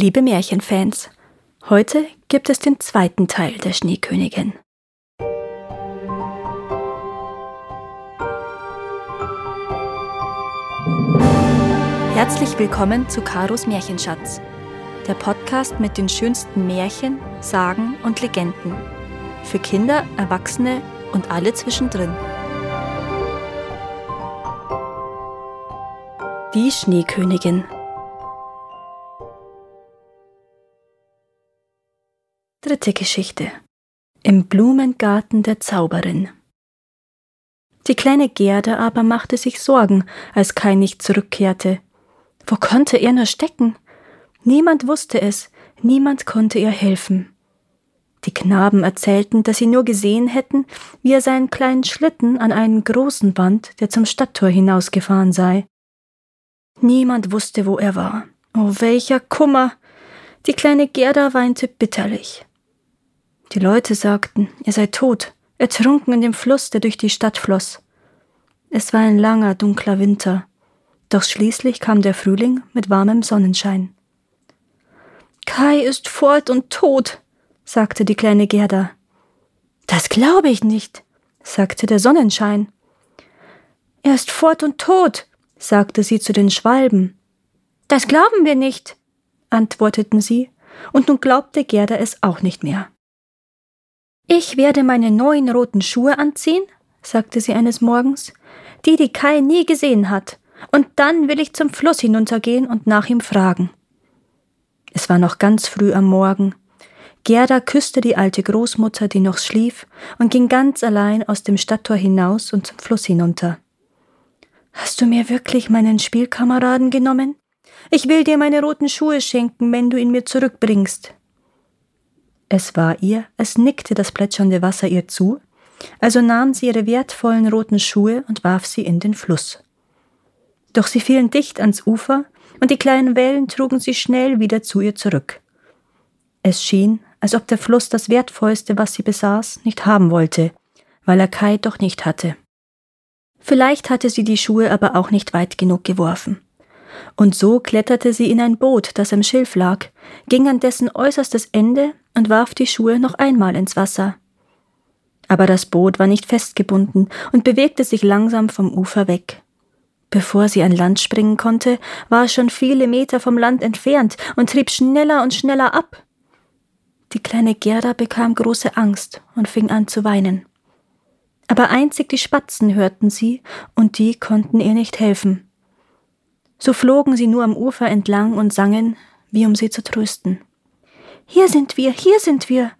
Liebe Märchenfans, heute gibt es den zweiten Teil der Schneekönigin. Herzlich willkommen zu Karos Märchenschatz, der Podcast mit den schönsten Märchen, Sagen und Legenden. Für Kinder, Erwachsene und alle zwischendrin. Die Schneekönigin Dritte Geschichte. Im Blumengarten der Zauberin. Die kleine Gerda aber machte sich Sorgen, als Kai nicht zurückkehrte. Wo konnte er nur stecken? Niemand wusste es, niemand konnte ihr helfen. Die Knaben erzählten, dass sie nur gesehen hätten, wie er seinen kleinen Schlitten an einen großen Band, der zum Stadttor hinausgefahren sei. Niemand wusste, wo er war. Oh, welcher Kummer! Die kleine Gerda weinte bitterlich. Die Leute sagten, er sei tot, ertrunken in dem Fluss, der durch die Stadt floss. Es war ein langer, dunkler Winter, doch schließlich kam der Frühling mit warmem Sonnenschein. Kai ist fort und tot, sagte die kleine Gerda. Das glaube ich nicht, sagte der Sonnenschein. Er ist fort und tot, sagte sie zu den Schwalben. Das glauben wir nicht, antworteten sie, und nun glaubte Gerda es auch nicht mehr. Ich werde meine neuen roten Schuhe anziehen, sagte sie eines Morgens, die die Kai nie gesehen hat, und dann will ich zum Fluss hinuntergehen und nach ihm fragen. Es war noch ganz früh am Morgen. Gerda küsste die alte Großmutter, die noch schlief, und ging ganz allein aus dem Stadttor hinaus und zum Fluss hinunter. Hast du mir wirklich meinen Spielkameraden genommen? Ich will dir meine roten Schuhe schenken, wenn du ihn mir zurückbringst. Es war ihr, als nickte das plätschernde Wasser ihr zu, also nahm sie ihre wertvollen roten Schuhe und warf sie in den Fluss. Doch sie fielen dicht ans Ufer, und die kleinen Wellen trugen sie schnell wieder zu ihr zurück. Es schien, als ob der Fluss das Wertvollste, was sie besaß, nicht haben wollte, weil er Kai doch nicht hatte. Vielleicht hatte sie die Schuhe aber auch nicht weit genug geworfen. Und so kletterte sie in ein Boot, das am Schilf lag, ging an dessen äußerstes Ende und warf die Schuhe noch einmal ins Wasser. Aber das Boot war nicht festgebunden und bewegte sich langsam vom Ufer weg. Bevor sie an Land springen konnte, war es schon viele Meter vom Land entfernt und trieb schneller und schneller ab. Die kleine Gerda bekam große Angst und fing an zu weinen. Aber einzig die Spatzen hörten sie, und die konnten ihr nicht helfen. So flogen sie nur am Ufer entlang und sangen, wie um sie zu trösten. Hier sind wir, hier sind wir.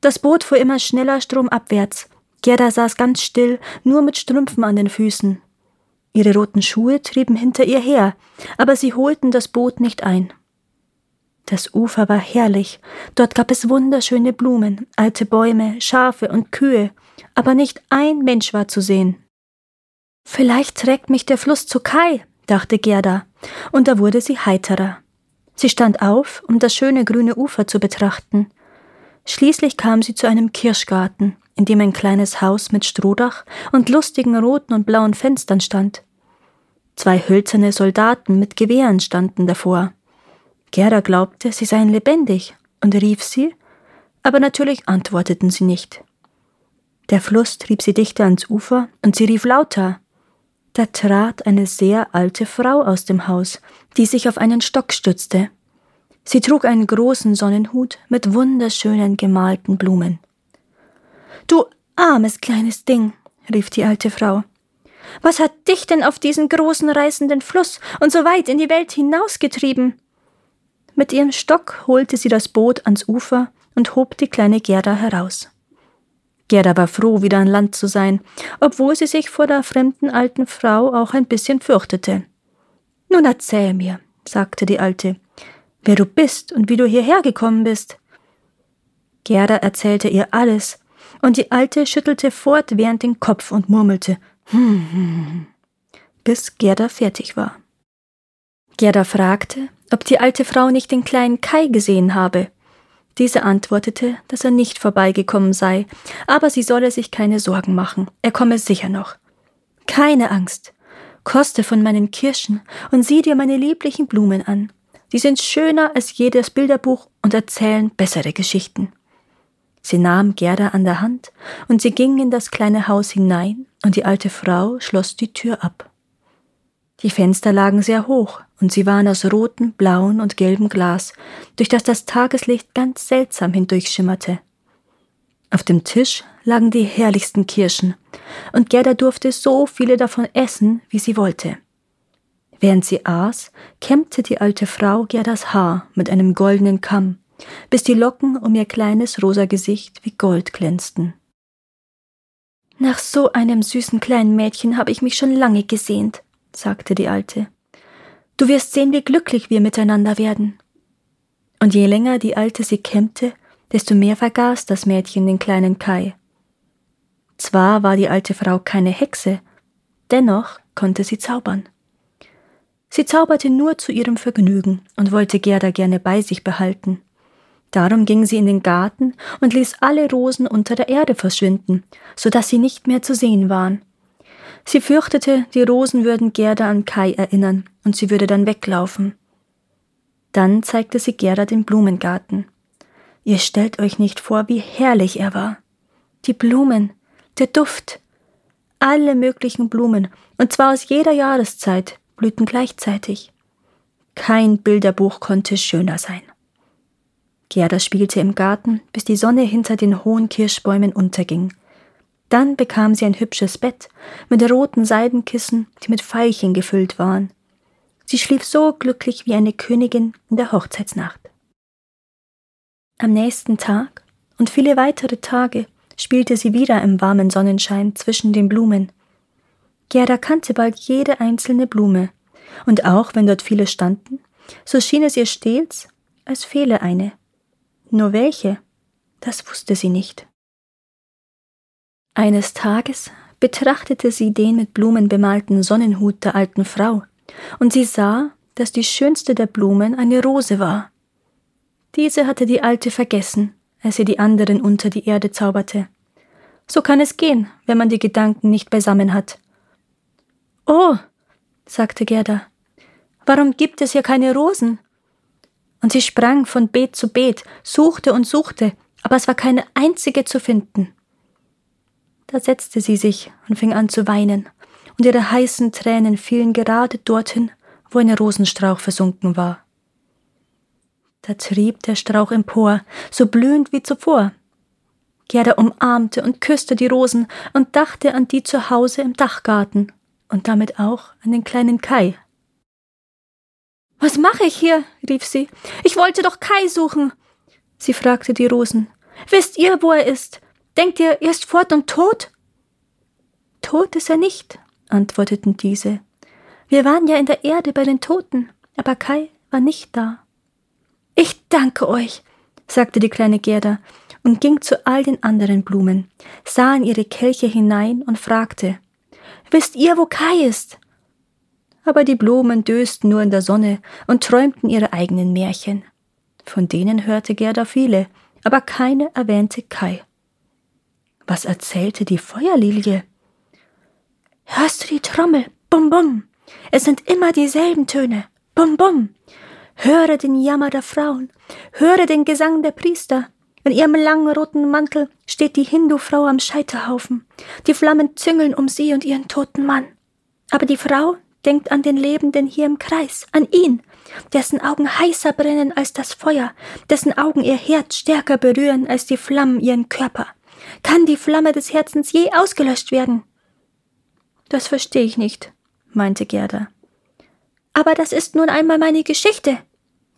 Das Boot fuhr immer schneller stromabwärts. Gerda saß ganz still, nur mit Strümpfen an den Füßen. Ihre roten Schuhe trieben hinter ihr her, aber sie holten das Boot nicht ein. Das Ufer war herrlich, dort gab es wunderschöne Blumen, alte Bäume, Schafe und Kühe, aber nicht ein Mensch war zu sehen. Vielleicht trägt mich der Fluss zu Kai, dachte Gerda, und da wurde sie heiterer. Sie stand auf, um das schöne grüne Ufer zu betrachten. Schließlich kam sie zu einem Kirschgarten, in dem ein kleines Haus mit Strohdach und lustigen roten und blauen Fenstern stand. Zwei hölzerne Soldaten mit Gewehren standen davor. Gerda glaubte, sie seien lebendig und rief sie, aber natürlich antworteten sie nicht. Der Fluss trieb sie dichter ans Ufer und sie rief lauter. Da trat eine sehr alte Frau aus dem Haus, die sich auf einen Stock stützte. Sie trug einen großen Sonnenhut mit wunderschönen gemalten Blumen. Du armes kleines Ding, rief die alte Frau. Was hat dich denn auf diesen großen reißenden Fluss und so weit in die Welt hinausgetrieben? Mit ihrem Stock holte sie das Boot ans Ufer und hob die kleine Gerda heraus. Gerda war froh, wieder an Land zu sein, obwohl sie sich vor der fremden alten Frau auch ein bisschen fürchtete. Nun erzähl mir, sagte die Alte, wer du bist und wie du hierher gekommen bist. Gerda erzählte ihr alles, und die Alte schüttelte fortwährend den Kopf und murmelte hm, hm, hm, bis Gerda fertig war. Gerda fragte, ob die alte Frau nicht den kleinen Kai gesehen habe. Diese antwortete, dass er nicht vorbeigekommen sei, aber sie solle sich keine Sorgen machen, er komme sicher noch. Keine Angst. Koste von meinen Kirschen und sieh dir meine lieblichen Blumen an. Sie sind schöner als jedes Bilderbuch und erzählen bessere Geschichten. Sie nahm Gerda an der Hand und sie ging in das kleine Haus hinein und die alte Frau schloss die Tür ab. Die Fenster lagen sehr hoch und sie waren aus rotem, blauen und gelbem Glas, durch das das Tageslicht ganz seltsam hindurchschimmerte. Auf dem Tisch lagen die herrlichsten Kirschen, und Gerda durfte so viele davon essen, wie sie wollte. Während sie aß, kämmte die alte Frau Gerdas Haar mit einem goldenen Kamm, bis die Locken um ihr kleines rosa Gesicht wie Gold glänzten. Nach so einem süßen kleinen Mädchen habe ich mich schon lange gesehnt, sagte die Alte. Du wirst sehen, wie glücklich wir miteinander werden. Und je länger die Alte sie kämmte, desto mehr vergaß das Mädchen den kleinen Kai. Zwar war die alte Frau keine Hexe, dennoch konnte sie zaubern. Sie zauberte nur zu ihrem Vergnügen und wollte Gerda gerne bei sich behalten. Darum ging sie in den Garten und ließ alle Rosen unter der Erde verschwinden, so dass sie nicht mehr zu sehen waren. Sie fürchtete, die Rosen würden Gerda an Kai erinnern und sie würde dann weglaufen. Dann zeigte sie Gerda den Blumengarten. Ihr stellt euch nicht vor, wie herrlich er war. Die Blumen, der Duft, alle möglichen Blumen, und zwar aus jeder Jahreszeit, blühten gleichzeitig. Kein Bilderbuch konnte schöner sein. Gerda spielte im Garten, bis die Sonne hinter den hohen Kirschbäumen unterging. Dann bekam sie ein hübsches Bett mit roten Seidenkissen, die mit Veilchen gefüllt waren. Sie schlief so glücklich wie eine Königin in der Hochzeitsnacht. Am nächsten Tag und viele weitere Tage spielte sie wieder im warmen Sonnenschein zwischen den Blumen. Gerda kannte bald jede einzelne Blume, und auch wenn dort viele standen, so schien es ihr stets, als fehle eine. Nur welche, das wusste sie nicht. Eines Tages betrachtete sie den mit Blumen bemalten Sonnenhut der alten Frau, und sie sah, dass die schönste der Blumen eine Rose war. Diese hatte die Alte vergessen, als sie die anderen unter die Erde zauberte. So kann es gehen, wenn man die Gedanken nicht beisammen hat. Oh, sagte Gerda, warum gibt es hier keine Rosen? Und sie sprang von Beet zu Beet, suchte und suchte, aber es war keine einzige zu finden. Da setzte sie sich und fing an zu weinen, und ihre heißen Tränen fielen gerade dorthin, wo ein Rosenstrauch versunken war. Da trieb der Strauch empor, so blühend wie zuvor. Gerda umarmte und küsste die Rosen und dachte an die zu Hause im Dachgarten und damit auch an den kleinen Kai. Was mache ich hier? rief sie. Ich wollte doch Kai suchen. Sie fragte die Rosen. Wisst ihr, wo er ist? Denkt ihr, er ist fort und tot? Tot ist er nicht, antworteten diese. Wir waren ja in der Erde bei den Toten, aber Kai war nicht da. Ich danke euch, sagte die kleine Gerda und ging zu all den anderen Blumen, sah in ihre Kelche hinein und fragte, Wisst ihr, wo Kai ist? Aber die Blumen dösten nur in der Sonne und träumten ihre eigenen Märchen. Von denen hörte Gerda viele, aber keine erwähnte Kai. Was erzählte die Feuerlilie? Hörst du die Trommel? Bum bum. Es sind immer dieselben Töne. Bum bum. Höre den Jammer der Frauen. Höre den Gesang der Priester. In ihrem langen roten Mantel steht die Hindu-Frau am Scheiterhaufen. Die Flammen züngeln um sie und ihren toten Mann. Aber die Frau denkt an den Lebenden hier im Kreis, an ihn, dessen Augen heißer brennen als das Feuer, dessen Augen ihr Herz stärker berühren als die Flammen ihren Körper. Kann die Flamme des Herzens je ausgelöscht werden? Das verstehe ich nicht, meinte Gerda. Aber das ist nun einmal meine Geschichte,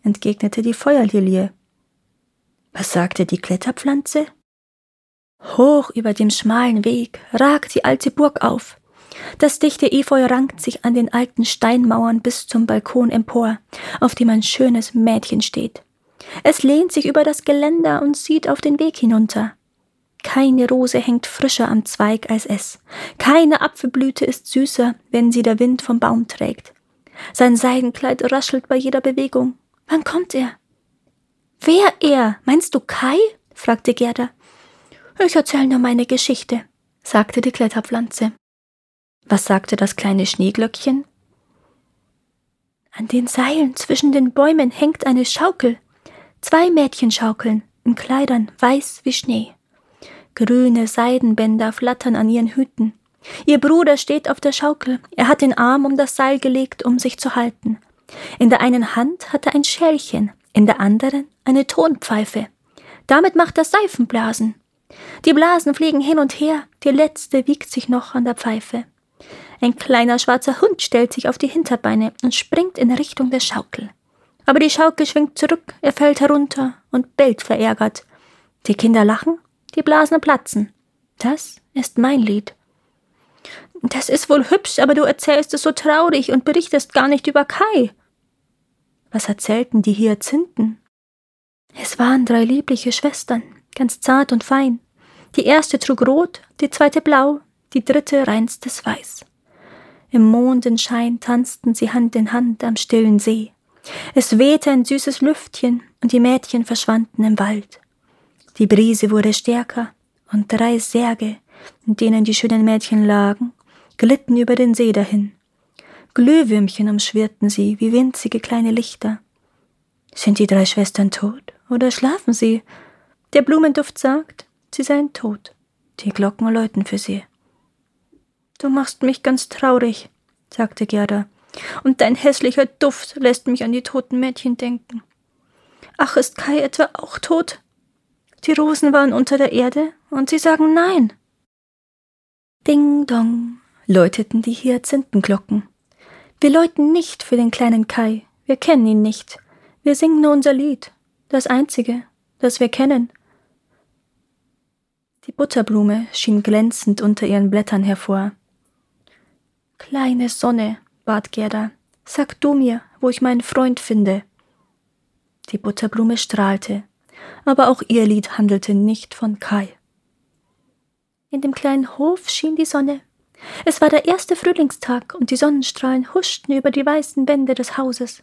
entgegnete die Feuerlilie. Was sagte die Kletterpflanze? Hoch über dem schmalen Weg ragt die alte Burg auf. Das dichte Efeu rankt sich an den alten Steinmauern bis zum Balkon empor, auf dem ein schönes Mädchen steht. Es lehnt sich über das Geländer und sieht auf den Weg hinunter. Keine Rose hängt frischer am Zweig als es. Keine Apfelblüte ist süßer, wenn sie der Wind vom Baum trägt. Sein Seidenkleid raschelt bei jeder Bewegung. Wann kommt er? Wer er? Meinst du Kai? fragte Gerda. Ich erzähl nur meine Geschichte, sagte die Kletterpflanze. Was sagte das kleine Schneeglöckchen? An den Seilen zwischen den Bäumen hängt eine Schaukel. Zwei Mädchen schaukeln, in Kleidern weiß wie Schnee. Grüne Seidenbänder flattern an ihren Hüten. Ihr Bruder steht auf der Schaukel. Er hat den Arm um das Seil gelegt, um sich zu halten. In der einen Hand hat er ein Schälchen, in der anderen eine Tonpfeife. Damit macht er Seifenblasen. Die Blasen fliegen hin und her, die letzte wiegt sich noch an der Pfeife. Ein kleiner schwarzer Hund stellt sich auf die Hinterbeine und springt in Richtung der Schaukel. Aber die Schaukel schwingt zurück, er fällt herunter und bellt verärgert. Die Kinder lachen, die Blasen platzen. Das ist mein Lied. Das ist wohl hübsch, aber du erzählst es so traurig und berichtest gar nicht über Kai. Was erzählten die Hyazinthen? Es waren drei liebliche Schwestern, ganz zart und fein. Die erste trug rot, die zweite blau, die dritte reinstes Weiß. Im Mondenschein tanzten sie Hand in Hand am stillen See. Es wehte ein süßes Lüftchen und die Mädchen verschwanden im Wald. Die Brise wurde stärker und drei Särge, in denen die schönen Mädchen lagen, glitten über den See dahin. Glühwürmchen umschwirrten sie wie winzige kleine Lichter. Sind die drei Schwestern tot oder schlafen sie? Der Blumenduft sagt, sie seien tot. Die Glocken läuten für sie. Du machst mich ganz traurig, sagte Gerda, und dein hässlicher Duft lässt mich an die toten Mädchen denken. Ach, ist Kai etwa auch tot? Die Rosen waren unter der Erde, und sie sagen nein. Ding dong, läuteten die Hyazinthenglocken. Wir läuten nicht für den kleinen Kai, wir kennen ihn nicht. Wir singen nur unser Lied, das einzige, das wir kennen. Die Butterblume schien glänzend unter ihren Blättern hervor. Kleine Sonne, bat Gerda, sag du mir, wo ich meinen Freund finde. Die Butterblume strahlte, aber auch ihr Lied handelte nicht von Kai. In dem kleinen Hof schien die Sonne. Es war der erste Frühlingstag und die Sonnenstrahlen huschten über die weißen Wände des Hauses.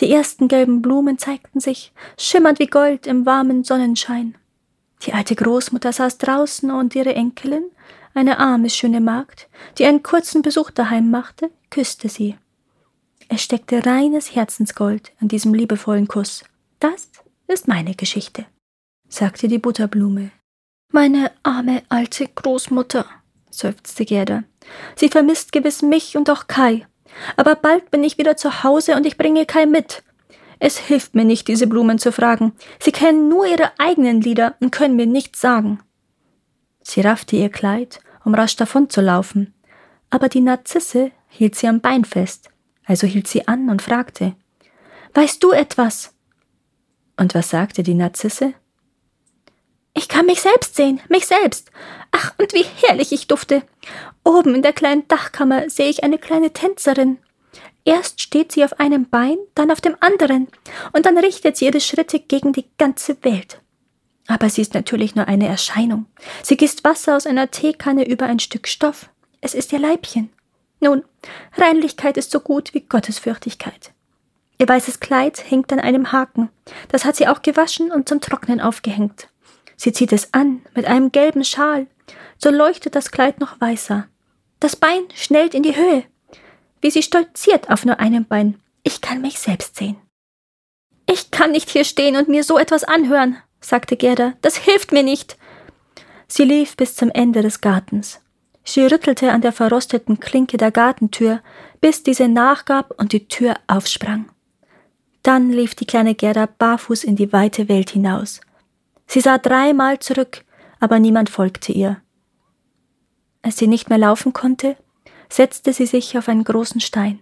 Die ersten gelben Blumen zeigten sich, schimmernd wie Gold im warmen Sonnenschein. Die alte Großmutter saß draußen und ihre Enkelin, eine arme, schöne Magd, die einen kurzen Besuch daheim machte, küsste sie. Es steckte reines Herzensgold an diesem liebevollen Kuss. Das ist meine Geschichte, sagte die Butterblume. Meine arme alte Großmutter, seufzte Gerda. Sie vermisst gewiss mich und auch Kai. Aber bald bin ich wieder zu Hause und ich bringe Kai mit. Es hilft mir nicht, diese Blumen zu fragen. Sie kennen nur ihre eigenen Lieder und können mir nichts sagen. Sie raffte ihr Kleid um rasch davonzulaufen. Aber die Narzisse hielt sie am Bein fest, also hielt sie an und fragte Weißt du etwas? Und was sagte die Narzisse? Ich kann mich selbst sehen, mich selbst. Ach, und wie herrlich ich dufte. Oben in der kleinen Dachkammer sehe ich eine kleine Tänzerin. Erst steht sie auf einem Bein, dann auf dem anderen, und dann richtet sie ihre Schritte gegen die ganze Welt. Aber sie ist natürlich nur eine Erscheinung. Sie gießt Wasser aus einer Teekanne über ein Stück Stoff. Es ist ihr Leibchen. Nun, Reinlichkeit ist so gut wie Gottesfürchtigkeit. Ihr weißes Kleid hängt an einem Haken. Das hat sie auch gewaschen und zum Trocknen aufgehängt. Sie zieht es an mit einem gelben Schal. So leuchtet das Kleid noch weißer. Das Bein schnellt in die Höhe. Wie sie stolziert auf nur einem Bein. Ich kann mich selbst sehen. Ich kann nicht hier stehen und mir so etwas anhören, sagte Gerda, das hilft mir nicht. Sie lief bis zum Ende des Gartens. Sie rüttelte an der verrosteten Klinke der Gartentür, bis diese nachgab und die Tür aufsprang. Dann lief die kleine Gerda barfuß in die weite Welt hinaus. Sie sah dreimal zurück, aber niemand folgte ihr. Als sie nicht mehr laufen konnte, setzte sie sich auf einen großen Stein.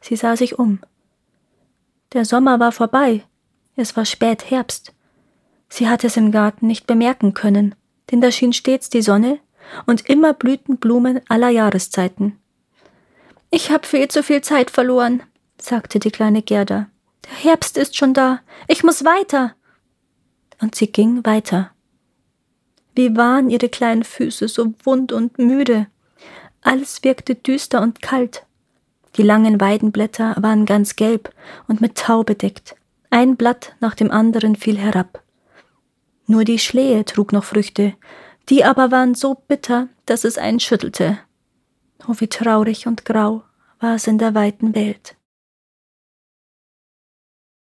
Sie sah sich um. Der Sommer war vorbei, es war spät Herbst. Sie hatte es im Garten nicht bemerken können, denn da schien stets die Sonne und immer blühten Blumen aller Jahreszeiten. Ich hab viel zu viel Zeit verloren, sagte die kleine Gerda. Der Herbst ist schon da. Ich muss weiter. Und sie ging weiter. Wie waren ihre kleinen Füße so wund und müde. Alles wirkte düster und kalt. Die langen Weidenblätter waren ganz gelb und mit Tau bedeckt. Ein Blatt nach dem anderen fiel herab. Nur die Schlehe trug noch Früchte, die aber waren so bitter, dass es einen schüttelte. Oh, wie traurig und grau war es in der weiten Welt.